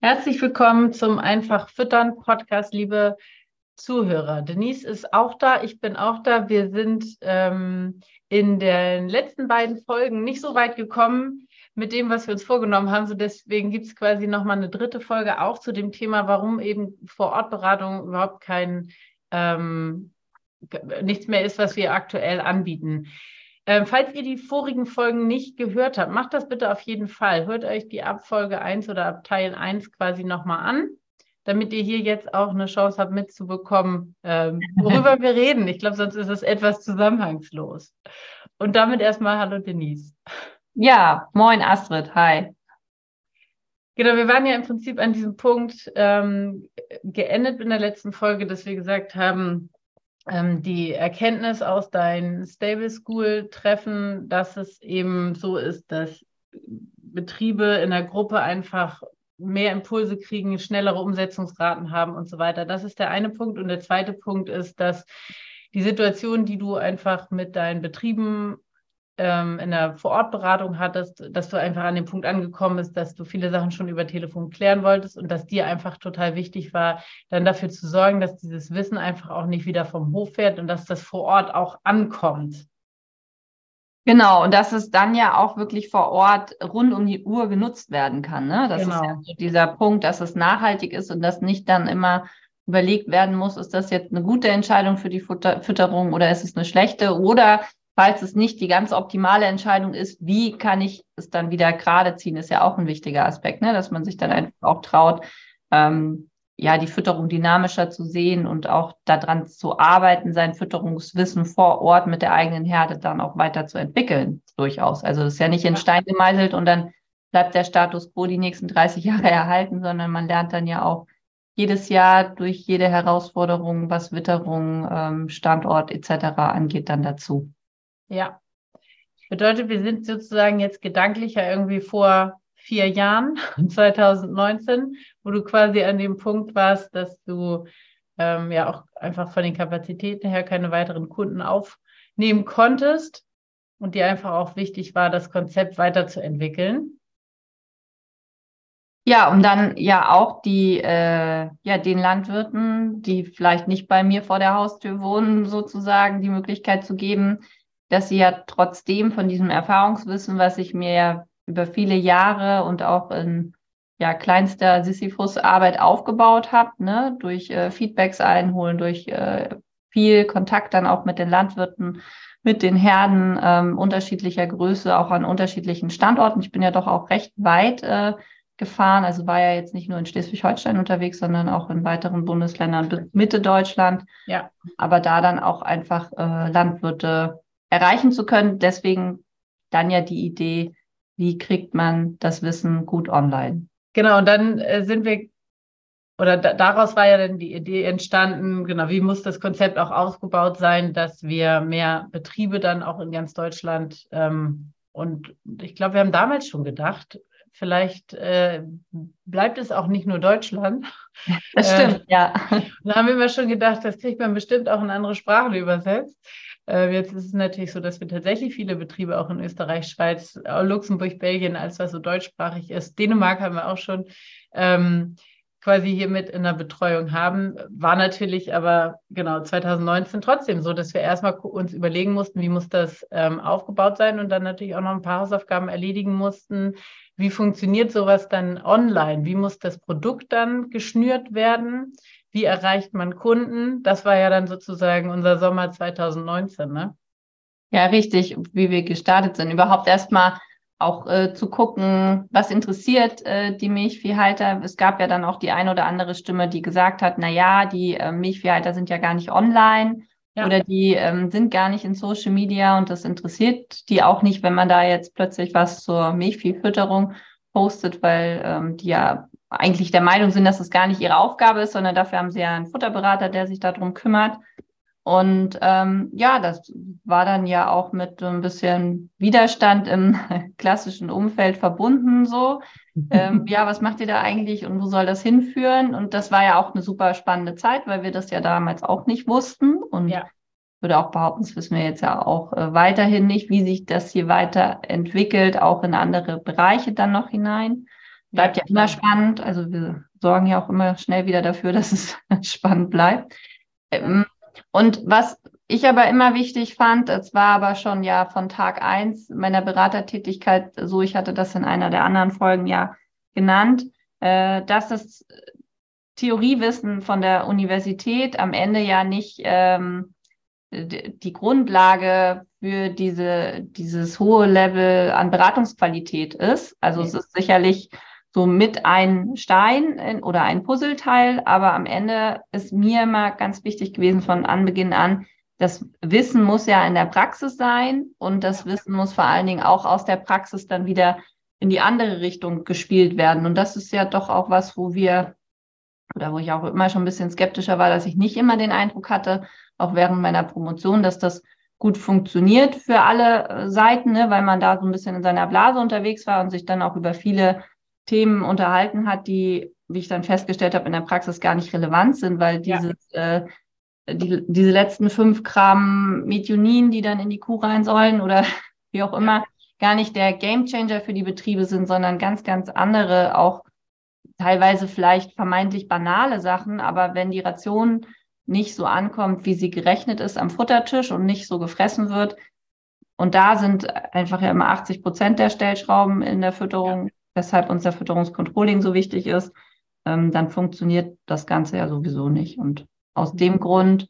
Herzlich willkommen zum Einfach Füttern Podcast, liebe Zuhörer. Denise ist auch da, ich bin auch da. Wir sind ähm, in den letzten beiden Folgen nicht so weit gekommen mit dem, was wir uns vorgenommen haben. So deswegen gibt es quasi nochmal eine dritte Folge auch zu dem Thema, warum eben Vor-Ort-Beratung überhaupt kein ähm, nichts mehr ist, was wir aktuell anbieten. Ähm, falls ihr die vorigen Folgen nicht gehört habt, macht das bitte auf jeden Fall. Hört euch die Abfolge 1 oder ab Teil 1 quasi nochmal an, damit ihr hier jetzt auch eine Chance habt mitzubekommen, ähm, worüber wir reden. Ich glaube, sonst ist es etwas zusammenhangslos. Und damit erstmal Hallo Denise. Ja, moin Astrid, hi. Genau, wir waren ja im Prinzip an diesem Punkt ähm, geendet in der letzten Folge, dass wir gesagt haben, ähm, die Erkenntnis aus deinen Stable School Treffen, dass es eben so ist, dass Betriebe in der Gruppe einfach mehr Impulse kriegen, schnellere Umsetzungsraten haben und so weiter. Das ist der eine Punkt. Und der zweite Punkt ist, dass die Situation, die du einfach mit deinen Betrieben ähm, in der Vorortberatung hattest, dass du einfach an dem Punkt angekommen bist, dass du viele Sachen schon über Telefon klären wolltest und dass dir einfach total wichtig war, dann dafür zu sorgen, dass dieses Wissen einfach auch nicht wieder vom Hof fährt und dass das vor Ort auch ankommt. Genau, und dass es dann ja auch wirklich vor Ort rund um die Uhr genutzt werden kann. Ne? Das genau. ist ja so dieser Punkt, dass es nachhaltig ist und dass nicht dann immer überlegt werden muss, ist das jetzt eine gute Entscheidung für die Futter Fütterung oder ist es eine schlechte? Oder falls es nicht die ganz optimale Entscheidung ist, wie kann ich es dann wieder gerade ziehen, ist ja auch ein wichtiger Aspekt, ne? dass man sich dann einfach auch traut, ähm, ja, die Fütterung dynamischer zu sehen und auch daran zu arbeiten, sein Fütterungswissen vor Ort mit der eigenen Herde dann auch weiter zu entwickeln, durchaus. Also es ist ja nicht in Stein gemeißelt und dann bleibt der Status quo die nächsten 30 Jahre erhalten, sondern man lernt dann ja auch jedes Jahr durch jede Herausforderung, was Witterung, ähm, Standort etc. angeht, dann dazu. Ja. Bedeutet, wir sind sozusagen jetzt gedanklicher irgendwie vor vier Jahren, 2019, wo du quasi an dem Punkt warst, dass du ähm, ja auch einfach von den Kapazitäten her keine weiteren Kunden aufnehmen konntest und dir einfach auch wichtig war, das Konzept weiterzuentwickeln. Ja, um dann ja auch die, äh, ja, den Landwirten, die vielleicht nicht bei mir vor der Haustür wohnen, sozusagen die Möglichkeit zu geben, dass sie ja trotzdem von diesem Erfahrungswissen, was ich mir ja über viele Jahre und auch in ja, kleinster Sisyphus-Arbeit aufgebaut habe, ne, durch äh, Feedbacks einholen, durch äh, viel Kontakt dann auch mit den Landwirten, mit den Herden ähm, unterschiedlicher Größe, auch an unterschiedlichen Standorten. Ich bin ja doch auch recht weit äh, gefahren, also war ja jetzt nicht nur in Schleswig-Holstein unterwegs, sondern auch in weiteren Bundesländern bis Mitte Deutschland. Ja. Aber da dann auch einfach äh, Landwirte erreichen zu können. Deswegen dann ja die Idee, wie kriegt man das Wissen gut online? Genau, und dann äh, sind wir, oder da, daraus war ja dann die Idee entstanden, genau, wie muss das Konzept auch aufgebaut sein, dass wir mehr Betriebe dann auch in ganz Deutschland ähm, und ich glaube, wir haben damals schon gedacht, vielleicht äh, bleibt es auch nicht nur Deutschland. Das stimmt, äh, ja. Da haben wir immer schon gedacht, das kriegt man bestimmt auch in andere Sprachen übersetzt. Äh, jetzt ist es natürlich so, dass wir tatsächlich viele Betriebe auch in Österreich, Schweiz, Luxemburg, Belgien, alles was so deutschsprachig ist. Dänemark haben wir auch schon ähm, quasi hier mit in der Betreuung haben. War natürlich aber genau 2019 trotzdem so, dass wir erstmal uns überlegen mussten, wie muss das ähm, aufgebaut sein und dann natürlich auch noch ein paar Hausaufgaben erledigen mussten. Wie funktioniert sowas dann online? Wie muss das Produkt dann geschnürt werden? Wie erreicht man Kunden? Das war ja dann sozusagen unser Sommer 2019, ne? Ja, richtig, wie wir gestartet sind. Überhaupt erstmal auch äh, zu gucken, was interessiert äh, die Milchviehhalter. Es gab ja dann auch die eine oder andere Stimme, die gesagt hat, na ja, die äh, Milchviehhalter sind ja gar nicht online ja. oder die ähm, sind gar nicht in Social Media und das interessiert die auch nicht, wenn man da jetzt plötzlich was zur Milchviehfütterung postet, weil ähm, die ja eigentlich der Meinung sind, dass es gar nicht ihre Aufgabe ist, sondern dafür haben sie ja einen Futterberater, der sich darum kümmert. Und ähm, ja, das war dann ja auch mit so ein bisschen Widerstand im klassischen Umfeld verbunden. So, ähm, ja, was macht ihr da eigentlich und wo soll das hinführen? Und das war ja auch eine super spannende Zeit, weil wir das ja damals auch nicht wussten. Und ja. würde auch behaupten, das wissen wir jetzt ja auch äh, weiterhin nicht, wie sich das hier weiterentwickelt, auch in andere Bereiche dann noch hinein. Bleibt ja, ja immer spannend. Also wir sorgen ja auch immer schnell wieder dafür, dass es spannend bleibt. Ähm, und was ich aber immer wichtig fand, das war aber schon ja von Tag eins meiner Beratertätigkeit so, ich hatte das in einer der anderen Folgen ja genannt, äh, dass das Theoriewissen von der Universität am Ende ja nicht ähm, die Grundlage für diese, dieses hohe Level an Beratungsqualität ist. Also okay. es ist sicherlich so mit ein Stein in, oder ein Puzzleteil. Aber am Ende ist mir immer ganz wichtig gewesen von Anbeginn an, das Wissen muss ja in der Praxis sein und das Wissen muss vor allen Dingen auch aus der Praxis dann wieder in die andere Richtung gespielt werden. Und das ist ja doch auch was, wo wir oder wo ich auch immer schon ein bisschen skeptischer war, dass ich nicht immer den Eindruck hatte, auch während meiner Promotion, dass das gut funktioniert für alle äh, Seiten, ne, weil man da so ein bisschen in seiner Blase unterwegs war und sich dann auch über viele Themen unterhalten hat, die, wie ich dann festgestellt habe, in der Praxis gar nicht relevant sind, weil dieses, ja. äh, die, diese letzten fünf Gramm Methionin, die dann in die Kuh rein sollen oder wie auch immer, gar nicht der Gamechanger für die Betriebe sind, sondern ganz, ganz andere, auch teilweise vielleicht vermeintlich banale Sachen. Aber wenn die Ration nicht so ankommt, wie sie gerechnet ist am Futtertisch und nicht so gefressen wird, und da sind einfach ja immer 80 Prozent der Stellschrauben in der Fütterung weshalb unser Fütterungscontrolling so wichtig ist, ähm, dann funktioniert das Ganze ja sowieso nicht. Und aus dem Grund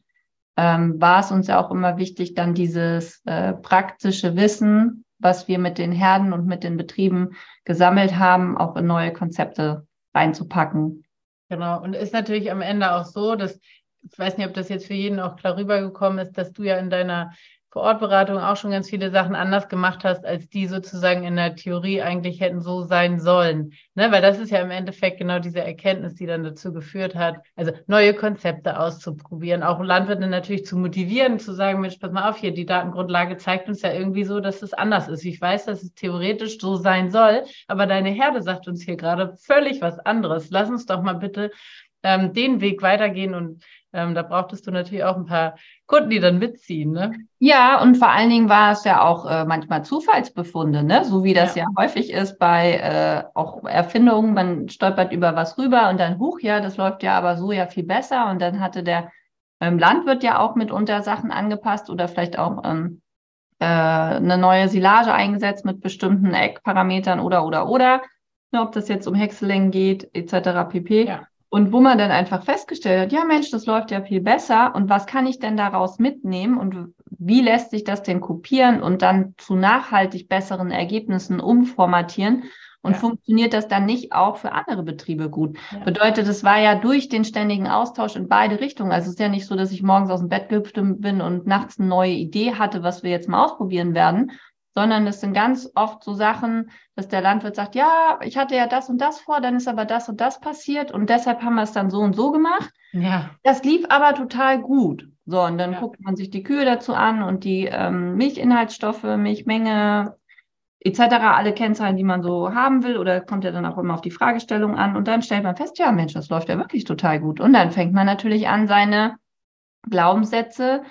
ähm, war es uns ja auch immer wichtig, dann dieses äh, praktische Wissen, was wir mit den Herden und mit den Betrieben gesammelt haben, auch in neue Konzepte reinzupacken. Genau. Und ist natürlich am Ende auch so, dass ich weiß nicht, ob das jetzt für jeden auch klar rübergekommen ist, dass du ja in deiner Vorortberatung auch schon ganz viele Sachen anders gemacht hast, als die sozusagen in der Theorie eigentlich hätten so sein sollen. Ne? Weil das ist ja im Endeffekt genau diese Erkenntnis, die dann dazu geführt hat, also neue Konzepte auszuprobieren, auch Landwirte natürlich zu motivieren, zu sagen, Mensch, pass mal auf hier, die Datengrundlage zeigt uns ja irgendwie so, dass es anders ist. Ich weiß, dass es theoretisch so sein soll, aber deine Herde sagt uns hier gerade völlig was anderes. Lass uns doch mal bitte ähm, den Weg weitergehen und ähm, da brauchtest du natürlich auch ein paar Kunden, die dann mitziehen, ne? Ja, und vor allen Dingen war es ja auch äh, manchmal Zufallsbefunde, ne? So wie das ja, ja häufig ist bei äh, auch Erfindungen. Man stolpert über was rüber und dann, huch, ja, das läuft ja aber so ja viel besser. Und dann hatte der ähm, Landwirt ja auch mitunter Sachen angepasst oder vielleicht auch ähm, äh, eine neue Silage eingesetzt mit bestimmten Eckparametern oder oder oder. Ne, ob das jetzt um Häckselängen geht, etc. pp. Ja. Und wo man dann einfach festgestellt hat, ja Mensch, das läuft ja viel besser und was kann ich denn daraus mitnehmen und wie lässt sich das denn kopieren und dann zu nachhaltig besseren Ergebnissen umformatieren und ja. funktioniert das dann nicht auch für andere Betriebe gut? Ja. Bedeutet, es war ja durch den ständigen Austausch in beide Richtungen. Also es ist ja nicht so, dass ich morgens aus dem Bett gehüpft bin und nachts eine neue Idee hatte, was wir jetzt mal ausprobieren werden, sondern es sind ganz oft so Sachen, dass der Landwirt sagt, ja, ich hatte ja das und das vor, dann ist aber das und das passiert und deshalb haben wir es dann so und so gemacht. Ja. Das lief aber total gut. So, und dann ja. guckt man sich die Kühe dazu an und die ähm, Milchinhaltsstoffe, Milchmenge, etc., alle Kennzahlen, die man so haben will, oder kommt ja dann auch immer auf die Fragestellung an und dann stellt man fest, ja, Mensch, das läuft ja wirklich total gut. Und dann fängt man natürlich an, seine Glaubenssätze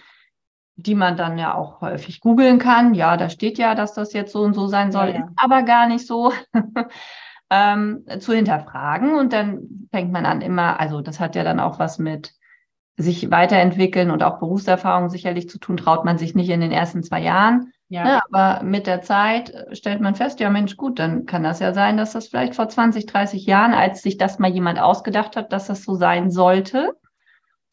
die man dann ja auch häufig googeln kann. Ja, da steht ja, dass das jetzt so und so sein soll, ja, ja. ist aber gar nicht so. ähm, zu hinterfragen und dann fängt man an immer, also das hat ja dann auch was mit sich weiterentwickeln und auch Berufserfahrung sicherlich zu tun, traut man sich nicht in den ersten zwei Jahren. Ja. Ne, aber mit der Zeit stellt man fest, ja Mensch, gut, dann kann das ja sein, dass das vielleicht vor 20, 30 Jahren, als sich das mal jemand ausgedacht hat, dass das so sein sollte,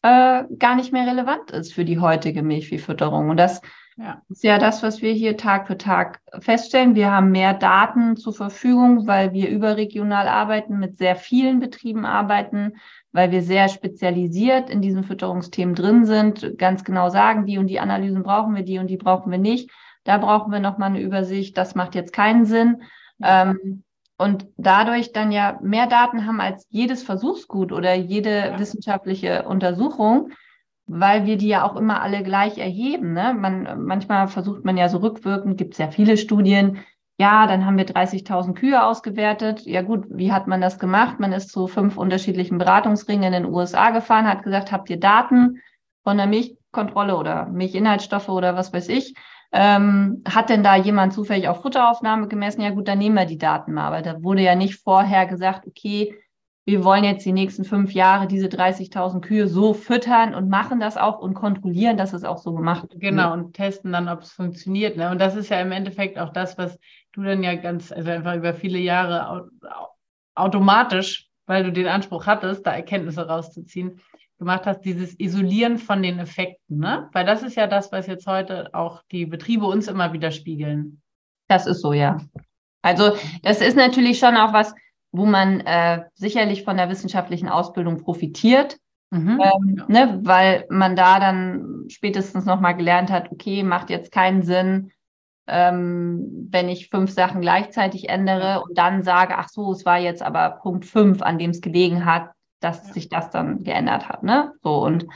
äh, gar nicht mehr relevant ist für die heutige Milchviehfütterung. Und das ja. ist ja das, was wir hier Tag für Tag feststellen. Wir haben mehr Daten zur Verfügung, weil wir überregional arbeiten, mit sehr vielen Betrieben arbeiten, weil wir sehr spezialisiert in diesen Fütterungsthemen drin sind, ganz genau sagen, die und die Analysen brauchen wir, die und die brauchen wir nicht. Da brauchen wir nochmal eine Übersicht. Das macht jetzt keinen Sinn. Ähm, und dadurch dann ja mehr Daten haben als jedes Versuchsgut oder jede ja. wissenschaftliche Untersuchung, weil wir die ja auch immer alle gleich erheben. Ne? Man, manchmal versucht man ja so rückwirkend, gibt es ja viele Studien, ja, dann haben wir 30.000 Kühe ausgewertet. Ja gut, wie hat man das gemacht? Man ist zu fünf unterschiedlichen Beratungsringen in den USA gefahren, hat gesagt, habt ihr Daten von der Milchkontrolle oder Milchinhaltsstoffe oder was weiß ich? Ähm, hat denn da jemand zufällig auf Futteraufnahme gemessen? Ja gut, dann nehmen wir die Daten mal. Aber da wurde ja nicht vorher gesagt, okay, wir wollen jetzt die nächsten fünf Jahre diese 30.000 Kühe so füttern und machen das auch und kontrollieren, dass es auch so gemacht wird. Genau, und testen dann, ob es funktioniert. Ne? Und das ist ja im Endeffekt auch das, was du dann ja ganz, also einfach über viele Jahre automatisch, weil du den Anspruch hattest, da Erkenntnisse rauszuziehen, gemacht hast, dieses Isolieren von den Effekten, ne? Weil das ist ja das, was jetzt heute auch die Betriebe uns immer wieder spiegeln. Das ist so, ja. Also das ist natürlich schon auch was, wo man äh, sicherlich von der wissenschaftlichen Ausbildung profitiert, mhm, ähm, ne, weil man da dann spätestens nochmal gelernt hat, okay, macht jetzt keinen Sinn, ähm, wenn ich fünf Sachen gleichzeitig ändere und dann sage, ach so, es war jetzt aber Punkt fünf, an dem es gelegen hat, dass ja. sich das dann geändert hat. Ne? So und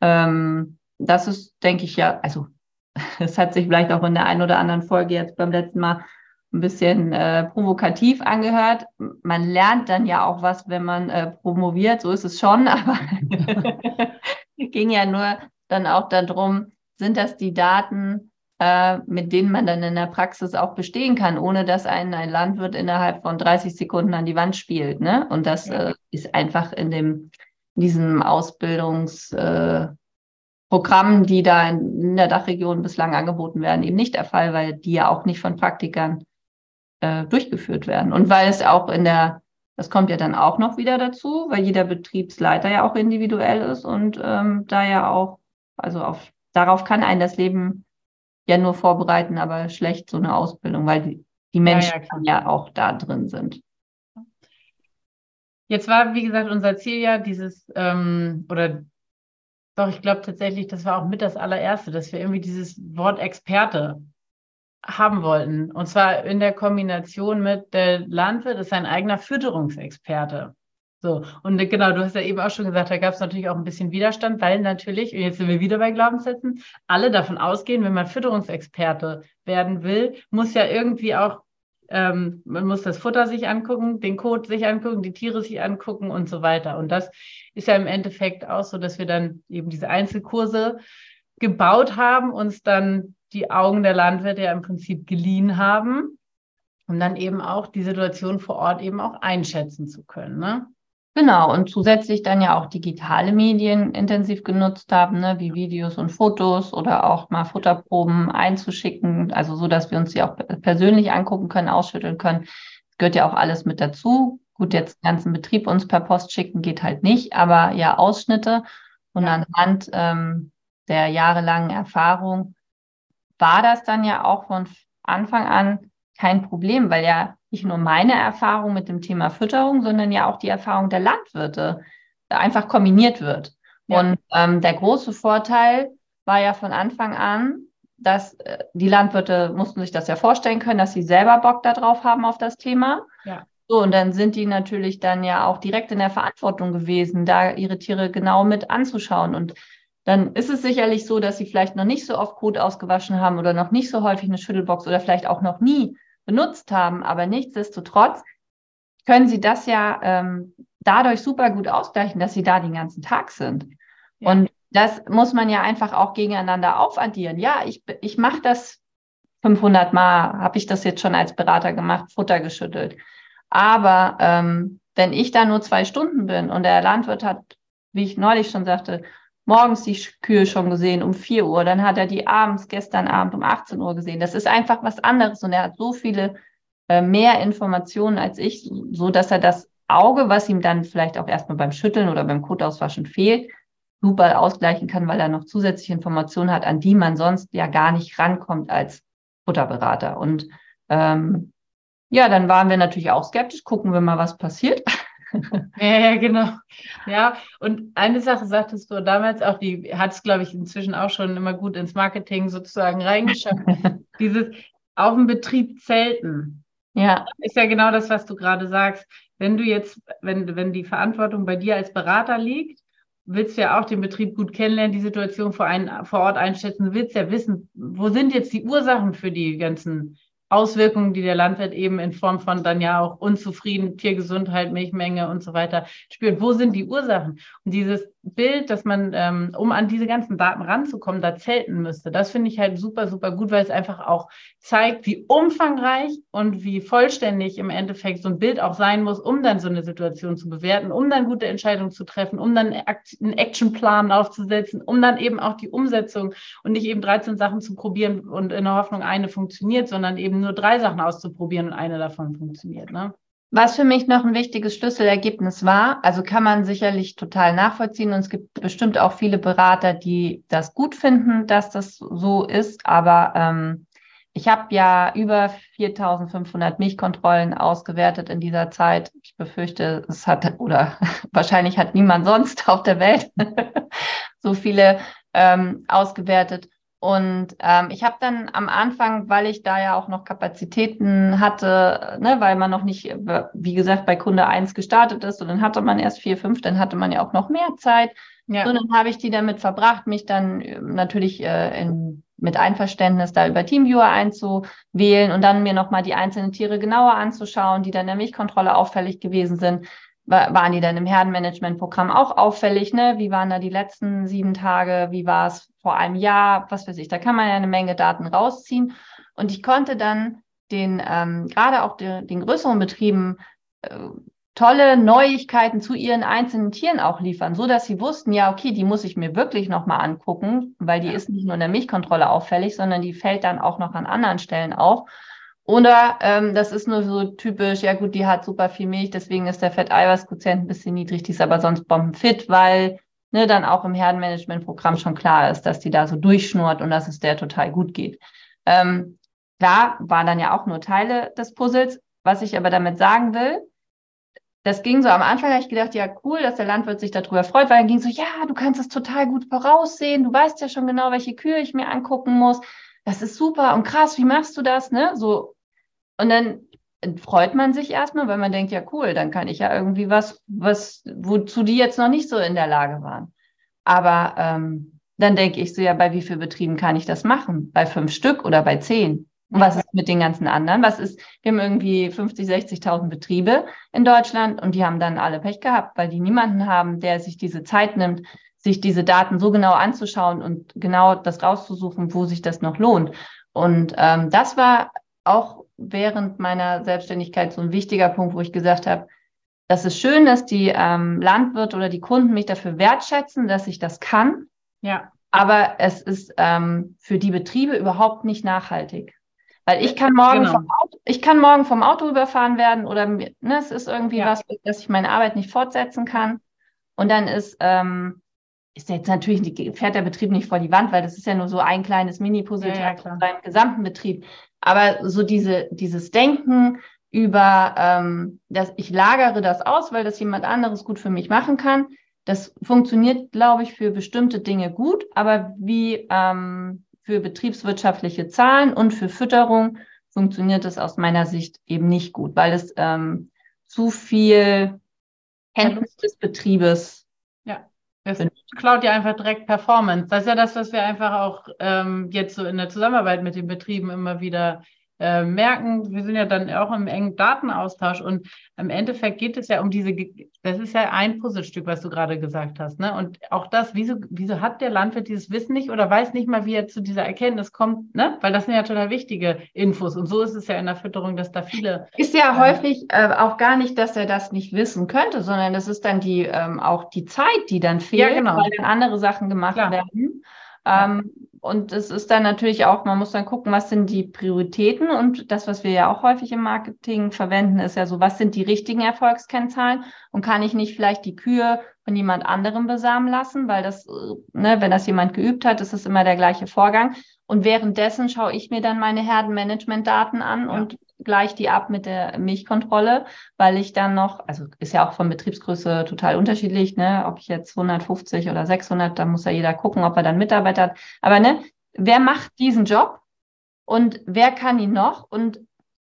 ähm, das ist, denke ich, ja, also es hat sich vielleicht auch in der einen oder anderen Folge jetzt beim letzten Mal ein bisschen äh, provokativ angehört. Man lernt dann ja auch was, wenn man äh, promoviert, so ist es schon, aber ging ja nur dann auch darum, sind das die Daten, äh, mit denen man dann in der Praxis auch bestehen kann, ohne dass einen ein Landwirt innerhalb von 30 Sekunden an die Wand spielt. Ne? Und das äh, ist einfach in dem in diesem Ausbildungsprogramm, äh, die da in, in der Dachregion bislang angeboten werden, eben nicht der Fall, weil die ja auch nicht von Praktikern äh, durchgeführt werden. Und weil es auch in der, das kommt ja dann auch noch wieder dazu, weil jeder Betriebsleiter ja auch individuell ist und ähm, da ja auch, also auf, darauf kann einen das Leben ja nur vorbereiten, aber schlecht so eine Ausbildung, weil die, die Menschen ja, ja, ja auch da drin sind. Jetzt war, wie gesagt, unser Ziel ja dieses, ähm, oder doch, ich glaube tatsächlich, das war auch mit das allererste, dass wir irgendwie dieses Wort Experte haben wollten. Und zwar in der Kombination mit der Landwirt ist ein eigener Fütterungsexperte. So, und genau, du hast ja eben auch schon gesagt, da gab es natürlich auch ein bisschen Widerstand, weil natürlich, und jetzt sind wir wieder bei Glaubenssätzen, alle davon ausgehen, wenn man Fütterungsexperte werden will, muss ja irgendwie auch, ähm, man muss das Futter sich angucken, den Kot sich angucken, die Tiere sich angucken und so weiter. Und das ist ja im Endeffekt auch so, dass wir dann eben diese Einzelkurse gebaut haben, uns dann die Augen der Landwirte ja im Prinzip geliehen haben, um dann eben auch die Situation vor Ort eben auch einschätzen zu können. Ne? Genau, und zusätzlich dann ja auch digitale Medien intensiv genutzt haben, ne, wie Videos und Fotos oder auch mal Futterproben einzuschicken, also so, dass wir uns die auch persönlich angucken können, ausschütteln können. Das gehört ja auch alles mit dazu. Gut, jetzt den ganzen Betrieb uns per Post schicken geht halt nicht, aber ja Ausschnitte und anhand ähm, der jahrelangen Erfahrung war das dann ja auch von Anfang an kein Problem, weil ja nicht nur meine Erfahrung mit dem Thema Fütterung, sondern ja auch die Erfahrung der Landwirte einfach kombiniert wird. Ja. Und ähm, der große Vorteil war ja von Anfang an, dass äh, die Landwirte mussten sich das ja vorstellen können, dass sie selber Bock darauf haben auf das Thema. Ja. So, und dann sind die natürlich dann ja auch direkt in der Verantwortung gewesen, da ihre Tiere genau mit anzuschauen. Und dann ist es sicherlich so, dass sie vielleicht noch nicht so oft Kot ausgewaschen haben oder noch nicht so häufig eine Schüttelbox oder vielleicht auch noch nie benutzt haben. Aber nichtsdestotrotz können sie das ja ähm, dadurch super gut ausgleichen, dass sie da den ganzen Tag sind. Ja. Und das muss man ja einfach auch gegeneinander aufaddieren. Ja, ich, ich mache das 500 Mal, habe ich das jetzt schon als Berater gemacht, Futter geschüttelt. Aber ähm, wenn ich da nur zwei Stunden bin und der Landwirt hat, wie ich neulich schon sagte, morgens die Kühe schon gesehen um 4 Uhr, dann hat er die abends, gestern Abend um 18 Uhr gesehen. Das ist einfach was anderes und er hat so viele äh, mehr Informationen als ich, so dass er das Auge, was ihm dann vielleicht auch erstmal beim Schütteln oder beim Kotauswaschen fehlt, super ausgleichen kann, weil er noch zusätzliche Informationen hat, an die man sonst ja gar nicht rankommt als Futterberater. Und ähm, ja, dann waren wir natürlich auch skeptisch, gucken wir mal, was passiert. Ja, ja, genau. Ja, und eine Sache sagtest du damals auch, die hat es, glaube ich, inzwischen auch schon immer gut ins Marketing sozusagen reingeschafft. Dieses auf dem Betrieb zelten. Ja. Ist ja genau das, was du gerade sagst. Wenn du jetzt, wenn, wenn die Verantwortung bei dir als Berater liegt, willst du ja auch den Betrieb gut kennenlernen, die Situation vor, ein, vor Ort einschätzen, willst ja wissen, wo sind jetzt die Ursachen für die ganzen Auswirkungen, die der Landwirt eben in Form von dann ja auch unzufrieden, Tiergesundheit, Milchmenge und so weiter spürt. Wo sind die Ursachen? Und dieses Bild, dass man, ähm, um an diese ganzen Daten ranzukommen, da zelten müsste, das finde ich halt super, super gut, weil es einfach auch zeigt, wie umfangreich und wie vollständig im Endeffekt so ein Bild auch sein muss, um dann so eine Situation zu bewerten, um dann gute Entscheidungen zu treffen, um dann einen Actionplan aufzusetzen, um dann eben auch die Umsetzung und nicht eben 13 Sachen zu probieren und in der Hoffnung, eine funktioniert, sondern eben nur drei Sachen auszuprobieren und eine davon funktioniert. Ne? Was für mich noch ein wichtiges Schlüsselergebnis war, also kann man sicherlich total nachvollziehen und es gibt bestimmt auch viele Berater, die das gut finden, dass das so ist, aber ähm, ich habe ja über 4500 Milchkontrollen ausgewertet in dieser Zeit. Ich befürchte, es hat oder wahrscheinlich hat niemand sonst auf der Welt so viele ähm, ausgewertet. Und ähm, ich habe dann am Anfang, weil ich da ja auch noch Kapazitäten hatte, ne, weil man noch nicht, wie gesagt, bei Kunde 1 gestartet ist und dann hatte man erst vier, fünf, dann hatte man ja auch noch mehr Zeit. Ja. Und dann habe ich die damit verbracht, mich dann äh, natürlich äh, in, mit Einverständnis da über Teamviewer einzuwählen und dann mir nochmal die einzelnen Tiere genauer anzuschauen, die dann in der Milchkontrolle auffällig gewesen sind waren die dann im Herdenmanagementprogramm auch auffällig? Ne? Wie waren da die letzten sieben Tage? Wie war es vor einem Jahr? Was weiß ich, da kann man ja eine Menge Daten rausziehen. Und ich konnte dann den, ähm, gerade auch de, den größeren Betrieben äh, tolle Neuigkeiten zu ihren einzelnen Tieren auch liefern, so dass sie wussten, ja, okay, die muss ich mir wirklich nochmal angucken, weil die ja. ist nicht nur in der Milchkontrolle auffällig, sondern die fällt dann auch noch an anderen Stellen auf. Oder ähm, das ist nur so typisch, ja gut, die hat super viel Milch, deswegen ist der Fetteiweißquotient ein bisschen niedrig, die ist aber sonst bombenfit, weil ne, dann auch im Herdenmanagementprogramm schon klar ist, dass die da so durchschnurrt und dass es der total gut geht. Ähm, klar, waren dann ja auch nur Teile des Puzzles. Was ich aber damit sagen will, das ging so am Anfang, habe ich gedacht, ja, cool, dass der Landwirt sich darüber freut, weil dann ging so, ja, du kannst es total gut voraussehen, du weißt ja schon genau, welche Kühe ich mir angucken muss das ist super und krass, wie machst du das? Ne? So, und dann freut man sich erstmal, weil man denkt, ja, cool, dann kann ich ja irgendwie was, was, wozu die jetzt noch nicht so in der Lage waren. Aber ähm, dann denke ich so, ja, bei wie vielen Betrieben kann ich das machen? Bei fünf Stück oder bei zehn? Und was ist mit den ganzen anderen? Was ist, wir haben irgendwie 50, 60.000 Betriebe in Deutschland und die haben dann alle Pech gehabt, weil die niemanden haben, der sich diese Zeit nimmt, sich diese Daten so genau anzuschauen und genau das rauszusuchen, wo sich das noch lohnt. Und ähm, das war auch während meiner Selbstständigkeit so ein wichtiger Punkt, wo ich gesagt habe, das ist schön, dass die ähm, Landwirte oder die Kunden mich dafür wertschätzen, dass ich das kann. Ja. Aber es ist ähm, für die Betriebe überhaupt nicht nachhaltig. Weil ich kann morgen genau. vom Auto, ich kann morgen vom Auto überfahren werden oder ne, es ist irgendwie ja. was, dass ich meine Arbeit nicht fortsetzen kann. Und dann ist ähm, ist jetzt natürlich, fährt der Betrieb nicht vor die Wand, weil das ist ja nur so ein kleines Mini-Puzzleteil ja, ja, beim gesamten Betrieb. Aber so diese, dieses Denken über, ähm, dass ich lagere das aus, weil das jemand anderes gut für mich machen kann, das funktioniert, glaube ich, für bestimmte Dinge gut, aber wie ähm, für betriebswirtschaftliche Zahlen und für Fütterung funktioniert es aus meiner Sicht eben nicht gut, weil es ähm, zu viel Kenntnis des Betriebes es klaut ja einfach direkt Performance. Das ist ja das, was wir einfach auch ähm, jetzt so in der Zusammenarbeit mit den Betrieben immer wieder äh, merken, wir sind ja dann auch im engen Datenaustausch und im Endeffekt geht es ja um diese, das ist ja ein Puzzlestück, was du gerade gesagt hast. Ne? Und auch das, wieso, wieso hat der Landwirt dieses Wissen nicht oder weiß nicht mal, wie er zu dieser Erkenntnis kommt, ne? Weil das sind ja total wichtige Infos. Und so ist es ja in der Fütterung, dass da viele. Ist ja äh, häufig äh, auch gar nicht, dass er das nicht wissen könnte, sondern das ist dann die ähm, auch die Zeit, die dann fehlt, ja, genau. weil dann andere Sachen gemacht Klar. werden. Ähm, und es ist dann natürlich auch, man muss dann gucken, was sind die Prioritäten. Und das, was wir ja auch häufig im Marketing verwenden, ist ja so, was sind die richtigen Erfolgskennzahlen? Und kann ich nicht vielleicht die Kühe von jemand anderem besamen lassen, weil das, äh, ne, wenn das jemand geübt hat, ist es immer der gleiche Vorgang. Und währenddessen schaue ich mir dann meine Herdenmanagement-Daten an ja. und gleiche die ab mit der Milchkontrolle, weil ich dann noch, also ist ja auch von Betriebsgröße total unterschiedlich, ne, ob ich jetzt 150 oder 600, da muss ja jeder gucken, ob er dann Mitarbeiter hat. Aber ne, wer macht diesen Job und wer kann ihn noch? Und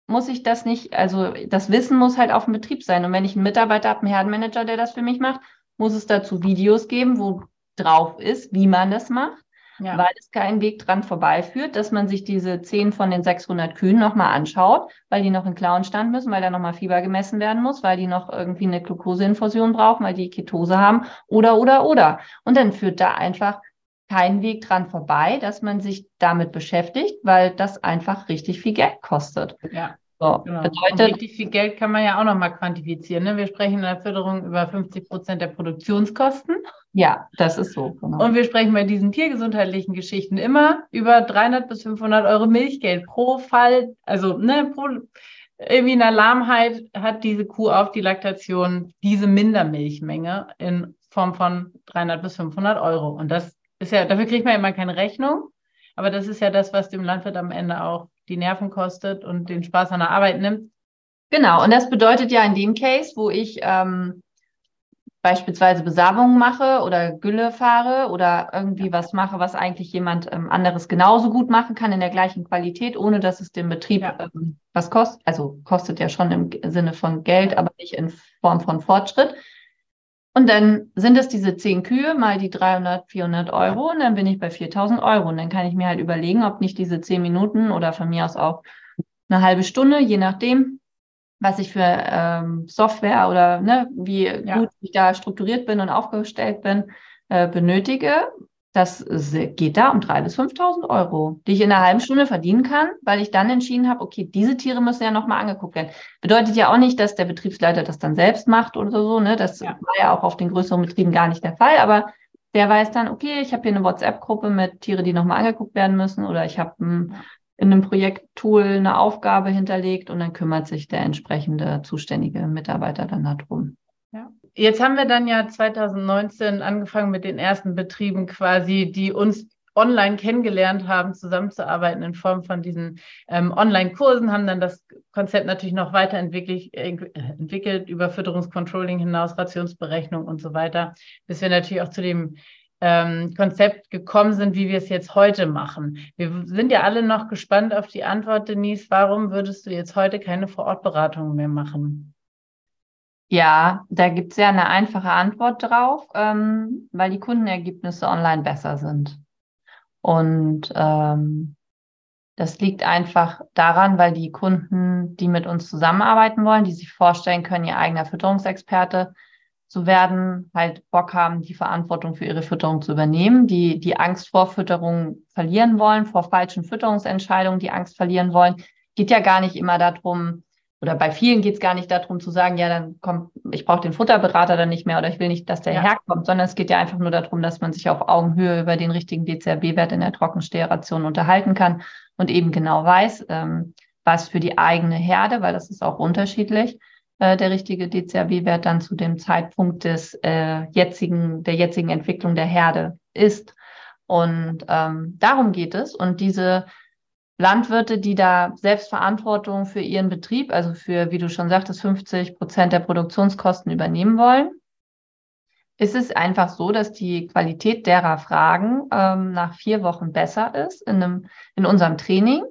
muss ich das nicht, also das Wissen muss halt auf dem Betrieb sein. Und wenn ich einen Mitarbeiter habe, einen Herdenmanager, der das für mich macht, muss es dazu Videos geben, wo drauf ist, wie man das macht, ja. weil es keinen Weg dran vorbeiführt, dass man sich diese 10 von den 600 Kühen nochmal anschaut, weil die noch in Klauenstand müssen, weil da nochmal Fieber gemessen werden muss, weil die noch irgendwie eine Glukoseinfusion brauchen, weil die Ketose haben oder, oder, oder. Und dann führt da einfach kein Weg dran vorbei, dass man sich damit beschäftigt, weil das einfach richtig viel Geld kostet. Ja. So, genau. bedeutet, Und richtig viel Geld kann man ja auch nochmal quantifizieren. Ne? Wir sprechen in der Förderung über 50 Prozent der Produktionskosten. Ja, das ist so. Genau. Und wir sprechen bei diesen tiergesundheitlichen Geschichten immer über 300 bis 500 Euro Milchgeld pro Fall. Also ne, pro, irgendwie eine Lahmheit hat diese Kuh auf die Laktation diese Mindermilchmenge in Form von 300 bis 500 Euro. Und das ist ja, dafür kriegt man ja immer keine Rechnung. Aber das ist ja das, was dem Landwirt am Ende auch die Nerven kostet und den Spaß an der Arbeit nimmt. Genau, und das bedeutet ja in dem Case, wo ich ähm, beispielsweise Besamungen mache oder Gülle fahre oder irgendwie was mache, was eigentlich jemand ähm, anderes genauso gut machen kann in der gleichen Qualität, ohne dass es dem Betrieb ja. ähm, was kostet. Also kostet ja schon im Sinne von Geld, aber nicht in Form von Fortschritt. Und dann sind es diese zehn Kühe mal die 300, 400 Euro und dann bin ich bei 4000 Euro. Und dann kann ich mir halt überlegen, ob nicht diese zehn Minuten oder von mir aus auch eine halbe Stunde, je nachdem, was ich für ähm, Software oder ne, wie ja. gut ich da strukturiert bin und aufgestellt bin, äh, benötige, das geht da um 3.000 bis 5.000 Euro, die ich in einer halben Stunde verdienen kann, weil ich dann entschieden habe, okay, diese Tiere müssen ja nochmal angeguckt werden. Bedeutet ja auch nicht, dass der Betriebsleiter das dann selbst macht oder so. Ne? Das ja. war ja auch auf den größeren Betrieben gar nicht der Fall. Aber der weiß dann, okay, ich habe hier eine WhatsApp-Gruppe mit Tiere, die nochmal angeguckt werden müssen oder ich habe ein, in einem Projekttool eine Aufgabe hinterlegt und dann kümmert sich der entsprechende zuständige Mitarbeiter dann darum. Ja. Jetzt haben wir dann ja 2019 angefangen mit den ersten Betrieben quasi, die uns online kennengelernt haben, zusammenzuarbeiten in Form von diesen ähm, Online-Kursen, haben dann das Konzept natürlich noch weiterentwickelt, entwickelt über Fütterungscontrolling hinaus, Rationsberechnung und so weiter, bis wir natürlich auch zu dem ähm, Konzept gekommen sind, wie wir es jetzt heute machen. Wir sind ja alle noch gespannt auf die Antwort, Denise. Warum würdest du jetzt heute keine Vorortberatung mehr machen? Ja, da gibt es ja eine einfache Antwort drauf, ähm, weil die Kundenergebnisse online besser sind. Und ähm, das liegt einfach daran, weil die Kunden, die mit uns zusammenarbeiten wollen, die sich vorstellen können, ihr eigener Fütterungsexperte zu werden, halt Bock haben, die Verantwortung für ihre Fütterung zu übernehmen, die die Angst vor Fütterung verlieren wollen, vor falschen Fütterungsentscheidungen, die Angst verlieren wollen. Geht ja gar nicht immer darum, oder bei vielen geht es gar nicht darum zu sagen, ja, dann kommt, ich brauche den Futterberater dann nicht mehr oder ich will nicht, dass der ja. herkommt, sondern es geht ja einfach nur darum, dass man sich auf Augenhöhe über den richtigen DCRB-Wert in der Trockensteheration unterhalten kann und eben genau weiß, ähm, was für die eigene Herde, weil das ist auch unterschiedlich, äh, der richtige DCRB-Wert dann zu dem Zeitpunkt des äh, jetzigen, der jetzigen Entwicklung der Herde ist. Und ähm, darum geht es. Und diese Landwirte, die da Selbstverantwortung für ihren Betrieb, also für, wie du schon sagtest, 50 Prozent der Produktionskosten übernehmen wollen, ist es einfach so, dass die Qualität derer Fragen ähm, nach vier Wochen besser ist in, einem, in unserem Training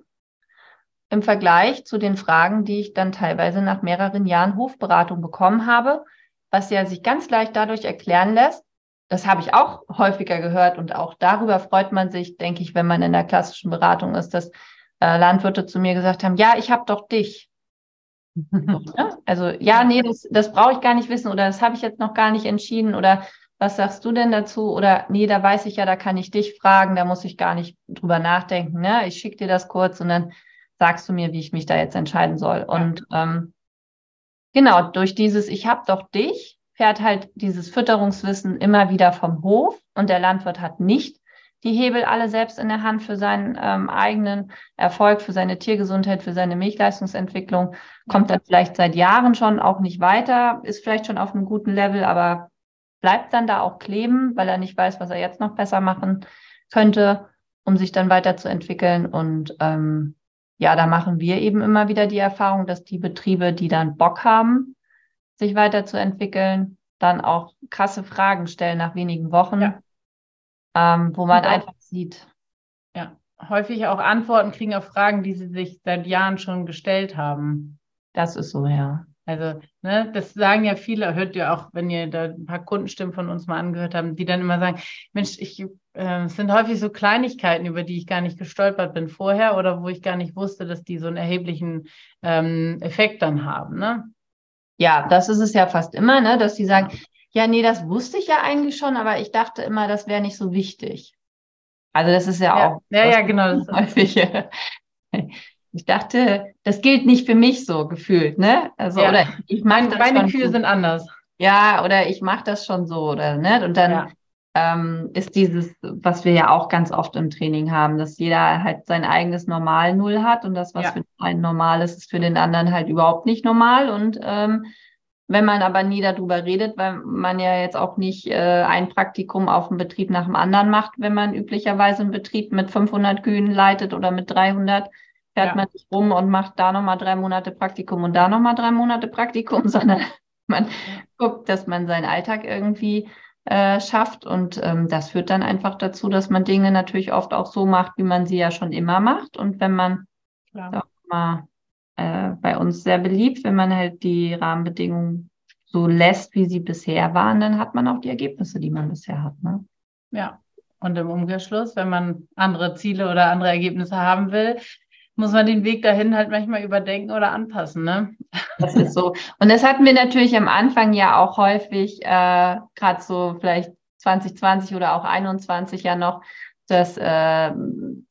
im Vergleich zu den Fragen, die ich dann teilweise nach mehreren Jahren Hofberatung bekommen habe, was ja sich ganz leicht dadurch erklären lässt. Das habe ich auch häufiger gehört und auch darüber freut man sich, denke ich, wenn man in der klassischen Beratung ist, dass äh, Landwirte zu mir gesagt haben, ja, ich habe doch dich. also ja, nee, das, das brauche ich gar nicht wissen oder das habe ich jetzt noch gar nicht entschieden oder was sagst du denn dazu? Oder nee, da weiß ich ja, da kann ich dich fragen, da muss ich gar nicht drüber nachdenken. Ne? Ich schicke dir das kurz und dann sagst du mir, wie ich mich da jetzt entscheiden soll. Und ähm, genau, durch dieses Ich habe doch dich fährt halt dieses Fütterungswissen immer wieder vom Hof und der Landwirt hat nicht die Hebel alle selbst in der Hand für seinen ähm, eigenen Erfolg, für seine Tiergesundheit, für seine Milchleistungsentwicklung, kommt dann vielleicht seit Jahren schon auch nicht weiter, ist vielleicht schon auf einem guten Level, aber bleibt dann da auch kleben, weil er nicht weiß, was er jetzt noch besser machen könnte, um sich dann weiterzuentwickeln. Und ähm, ja, da machen wir eben immer wieder die Erfahrung, dass die Betriebe, die dann Bock haben, sich weiterzuentwickeln, dann auch krasse Fragen stellen nach wenigen Wochen, ja. ähm, wo man einfach sieht. Ja, häufig auch Antworten kriegen auf Fragen, die sie sich seit Jahren schon gestellt haben. Das ist so, ja. Also, ne, das sagen ja viele, hört ihr auch, wenn ihr da ein paar Kundenstimmen von uns mal angehört habt, die dann immer sagen, Mensch, ich, äh, es sind häufig so Kleinigkeiten, über die ich gar nicht gestolpert bin vorher oder wo ich gar nicht wusste, dass die so einen erheblichen ähm, Effekt dann haben, ne? Ja, das ist es ja fast immer, ne, dass die sagen, ja, nee, das wusste ich ja eigentlich schon, aber ich dachte immer, das wäre nicht so wichtig. Also das ist ja, ja auch ja, ja, genau, das häufig. Ich dachte, das gilt nicht für mich so gefühlt, ne? Also ja. oder ich meine, meine Kühe sind anders. Ja, oder ich mache das schon so oder ne? Und dann ja. Ähm, ist dieses, was wir ja auch ganz oft im Training haben, dass jeder halt sein eigenes Normal Null hat und das, was ja. für einen normal ist, ist für den anderen halt überhaupt nicht normal. Und ähm, wenn man aber nie darüber redet, weil man ja jetzt auch nicht äh, ein Praktikum auf dem Betrieb nach dem anderen macht, wenn man üblicherweise einen Betrieb mit 500 Kühen leitet oder mit 300, fährt ja. man nicht rum und macht da nochmal drei Monate Praktikum und da nochmal drei Monate Praktikum, sondern man guckt, dass man seinen Alltag irgendwie äh, schafft. Und ähm, das führt dann einfach dazu, dass man Dinge natürlich oft auch so macht, wie man sie ja schon immer macht. Und wenn man auch mal äh, bei uns sehr beliebt, wenn man halt die Rahmenbedingungen so lässt, wie sie bisher waren, dann hat man auch die Ergebnisse, die man bisher hat. Ne? Ja, und im Umkehrschluss, wenn man andere Ziele oder andere Ergebnisse haben will, muss man den Weg dahin halt manchmal überdenken oder anpassen. Ne? Das ist so. Und das hatten wir natürlich am Anfang ja auch häufig, äh, gerade so vielleicht 2020 oder auch 21 ja noch, dass äh,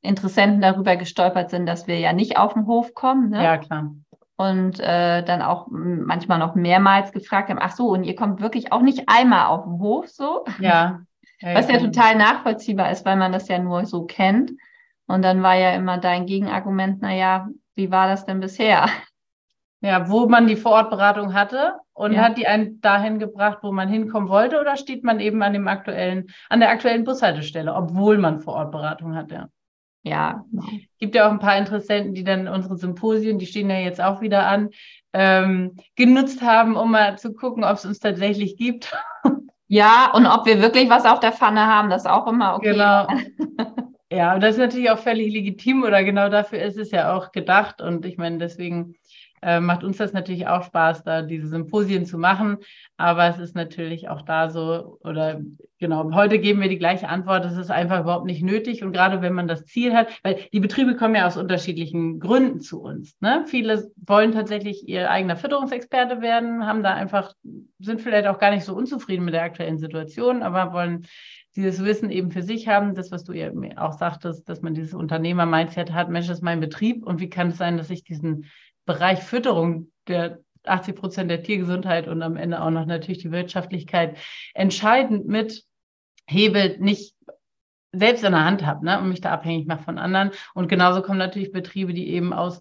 Interessenten darüber gestolpert sind, dass wir ja nicht auf den Hof kommen. Ne? Ja, klar. Und äh, dann auch manchmal noch mehrmals gefragt haben, ach so, und ihr kommt wirklich auch nicht einmal auf den Hof so? Ja. ja Was ja total nachvollziehbar ist, weil man das ja nur so kennt. Und dann war ja immer dein Gegenargument, naja, wie war das denn bisher? Ja, wo man die Vorortberatung hatte und ja. hat die einen dahin gebracht, wo man hinkommen wollte, oder steht man eben an dem aktuellen, an der aktuellen Bushaltestelle, obwohl man Vorortberatung hat, ja. Ja. Gibt ja auch ein paar Interessenten, die dann unsere Symposien, die stehen ja jetzt auch wieder an, ähm, genutzt haben, um mal zu gucken, ob es uns tatsächlich gibt. Ja, und ob wir wirklich was auf der Pfanne haben, das ist auch immer okay. Genau. Ja, und das ist natürlich auch völlig legitim oder genau dafür ist es ja auch gedacht. Und ich meine, deswegen äh, macht uns das natürlich auch Spaß, da diese Symposien zu machen. Aber es ist natürlich auch da so, oder genau, heute geben wir die gleiche Antwort, es ist einfach überhaupt nicht nötig. Und gerade wenn man das Ziel hat, weil die Betriebe kommen ja aus unterschiedlichen Gründen zu uns. Ne? Viele wollen tatsächlich ihr eigener Fütterungsexperte werden, haben da einfach, sind vielleicht auch gar nicht so unzufrieden mit der aktuellen Situation, aber wollen dieses Wissen eben für sich haben, das, was du ja auch sagtest, dass man dieses Unternehmer-Mindset hat, Mensch, das ist mein Betrieb und wie kann es sein, dass ich diesen Bereich Fütterung, der 80 Prozent der Tiergesundheit und am Ende auch noch natürlich die Wirtschaftlichkeit entscheidend mit hebelt, nicht selbst in der Hand habe ne, und mich da abhängig mache von anderen. Und genauso kommen natürlich Betriebe, die eben aus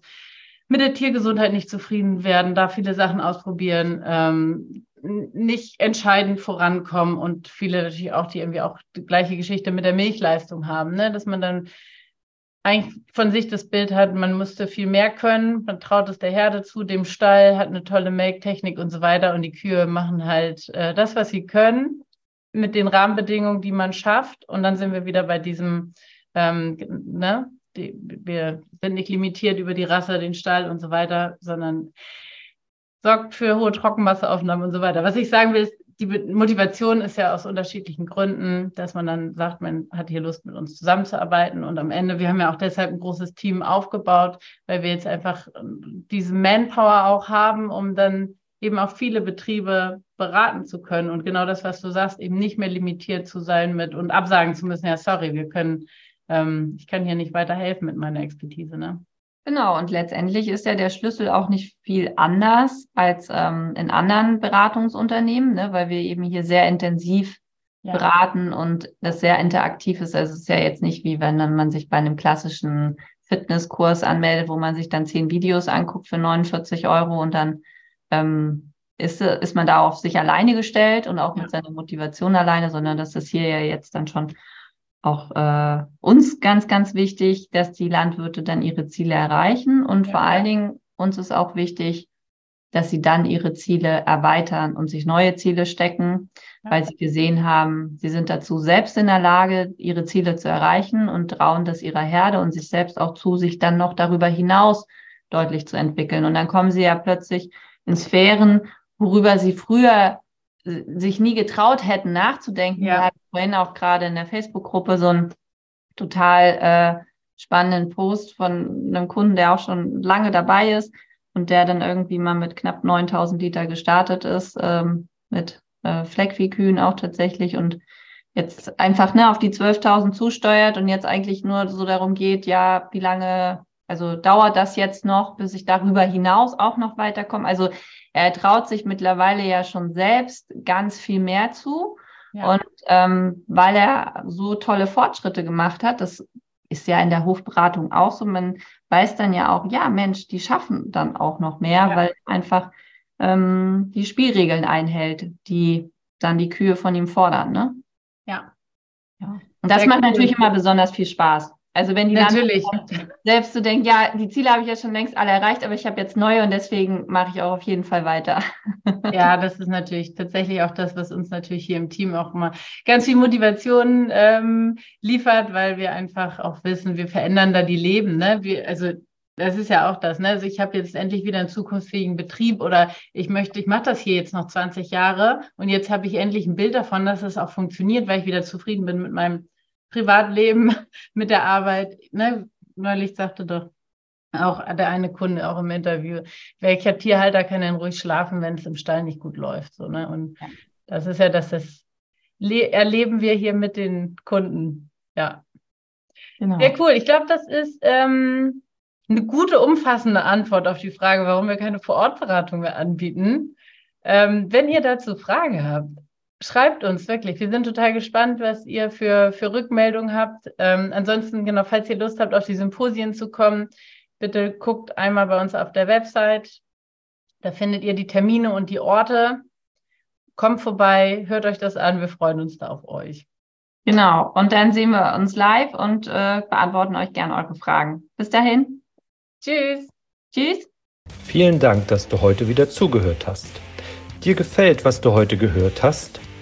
mit der Tiergesundheit nicht zufrieden werden, da viele Sachen ausprobieren, ähm, nicht entscheidend vorankommen und viele natürlich auch, die irgendwie auch die gleiche Geschichte mit der Milchleistung haben, ne? dass man dann eigentlich von sich das Bild hat, man müsste viel mehr können, man traut es der Herde zu, dem Stall, hat eine tolle Melktechnik und so weiter und die Kühe machen halt äh, das, was sie können mit den Rahmenbedingungen, die man schafft und dann sind wir wieder bei diesem, ähm, ne? Die, wir sind nicht limitiert über die Rasse, den Stall und so weiter, sondern sorgt für hohe Trockenmasseaufnahme und so weiter. Was ich sagen will, ist, die Motivation ist ja aus unterschiedlichen Gründen, dass man dann sagt, man hat hier Lust, mit uns zusammenzuarbeiten. Und am Ende, wir haben ja auch deshalb ein großes Team aufgebaut, weil wir jetzt einfach ähm, diese Manpower auch haben, um dann eben auch viele Betriebe beraten zu können. Und genau das, was du sagst, eben nicht mehr limitiert zu sein mit und absagen zu müssen, ja, sorry, wir können, ähm, ich kann hier nicht weiterhelfen mit meiner Expertise. Ne? Genau, und letztendlich ist ja der Schlüssel auch nicht viel anders als ähm, in anderen Beratungsunternehmen, ne, weil wir eben hier sehr intensiv ja. beraten und das sehr interaktiv ist. Also es ist ja jetzt nicht wie wenn man sich bei einem klassischen Fitnesskurs anmeldet, wo man sich dann zehn Videos anguckt für 49 Euro und dann ähm, ist, ist man da auf sich alleine gestellt und auch ja. mit seiner Motivation alleine, sondern das ist hier ja jetzt dann schon auch äh, uns ganz, ganz wichtig, dass die Landwirte dann ihre Ziele erreichen. Und ja. vor allen Dingen uns ist auch wichtig, dass sie dann ihre Ziele erweitern und sich neue Ziele stecken, ja. weil sie gesehen haben, sie sind dazu selbst in der Lage, ihre Ziele zu erreichen und trauen das ihrer Herde und sich selbst auch zu, sich dann noch darüber hinaus deutlich zu entwickeln. Und dann kommen sie ja plötzlich in Sphären, worüber sie früher sich nie getraut hätten nachzudenken. Ja. Wir hatten vorhin auch gerade in der Facebook-Gruppe so einen total äh, spannenden Post von einem Kunden, der auch schon lange dabei ist und der dann irgendwie mal mit knapp 9000 Liter gestartet ist, ähm, mit äh, Fleckviehkühen auch tatsächlich und jetzt einfach ne, auf die 12.000 zusteuert und jetzt eigentlich nur so darum geht, ja, wie lange, also dauert das jetzt noch, bis ich darüber hinaus auch noch weiterkomme. Also er traut sich mittlerweile ja schon selbst ganz viel mehr zu. Ja. Und ähm, weil er so tolle Fortschritte gemacht hat, das ist ja in der Hofberatung auch so, man weiß dann ja auch, ja, Mensch, die schaffen dann auch noch mehr, ja. weil einfach ähm, die Spielregeln einhält, die dann die Kühe von ihm fordern. Ne? Ja. ja. Und das Sehr macht cool. natürlich immer besonders viel Spaß. Also wenn die Natürlich. selbst so denken, ja, die Ziele habe ich ja schon längst alle erreicht, aber ich habe jetzt neue und deswegen mache ich auch auf jeden Fall weiter. Ja, das ist natürlich tatsächlich auch das, was uns natürlich hier im Team auch immer ganz viel Motivation ähm, liefert, weil wir einfach auch wissen, wir verändern da die Leben. Ne? Wir, also das ist ja auch das. Ne? Also ich habe jetzt endlich wieder einen zukunftsfähigen Betrieb oder ich möchte, ich mache das hier jetzt noch 20 Jahre und jetzt habe ich endlich ein Bild davon, dass es auch funktioniert, weil ich wieder zufrieden bin mit meinem Privatleben, mit der Arbeit. Ne? Neulich sagte doch auch der eine Kunde auch im Interview, welcher Tierhalter kann denn ruhig schlafen, wenn es im Stall nicht gut läuft? So, ne? Und das ist ja das, das erleben wir hier mit den Kunden. Ja. Genau. Sehr cool. Ich glaube, das ist ähm, eine gute, umfassende Antwort auf die Frage, warum wir keine Vorortberatung mehr anbieten. Ähm, wenn ihr dazu Fragen habt, schreibt uns wirklich. Wir sind total gespannt, was ihr für, für Rückmeldungen habt. Ähm, ansonsten, genau, falls ihr Lust habt, auf die Symposien zu kommen, bitte guckt einmal bei uns auf der Website. Da findet ihr die Termine und die Orte. Kommt vorbei, hört euch das an. Wir freuen uns da auf euch. Genau. Und dann sehen wir uns live und äh, beantworten euch gerne eure Fragen. Bis dahin. Tschüss. Tschüss. Vielen Dank, dass du heute wieder zugehört hast. Dir gefällt, was du heute gehört hast?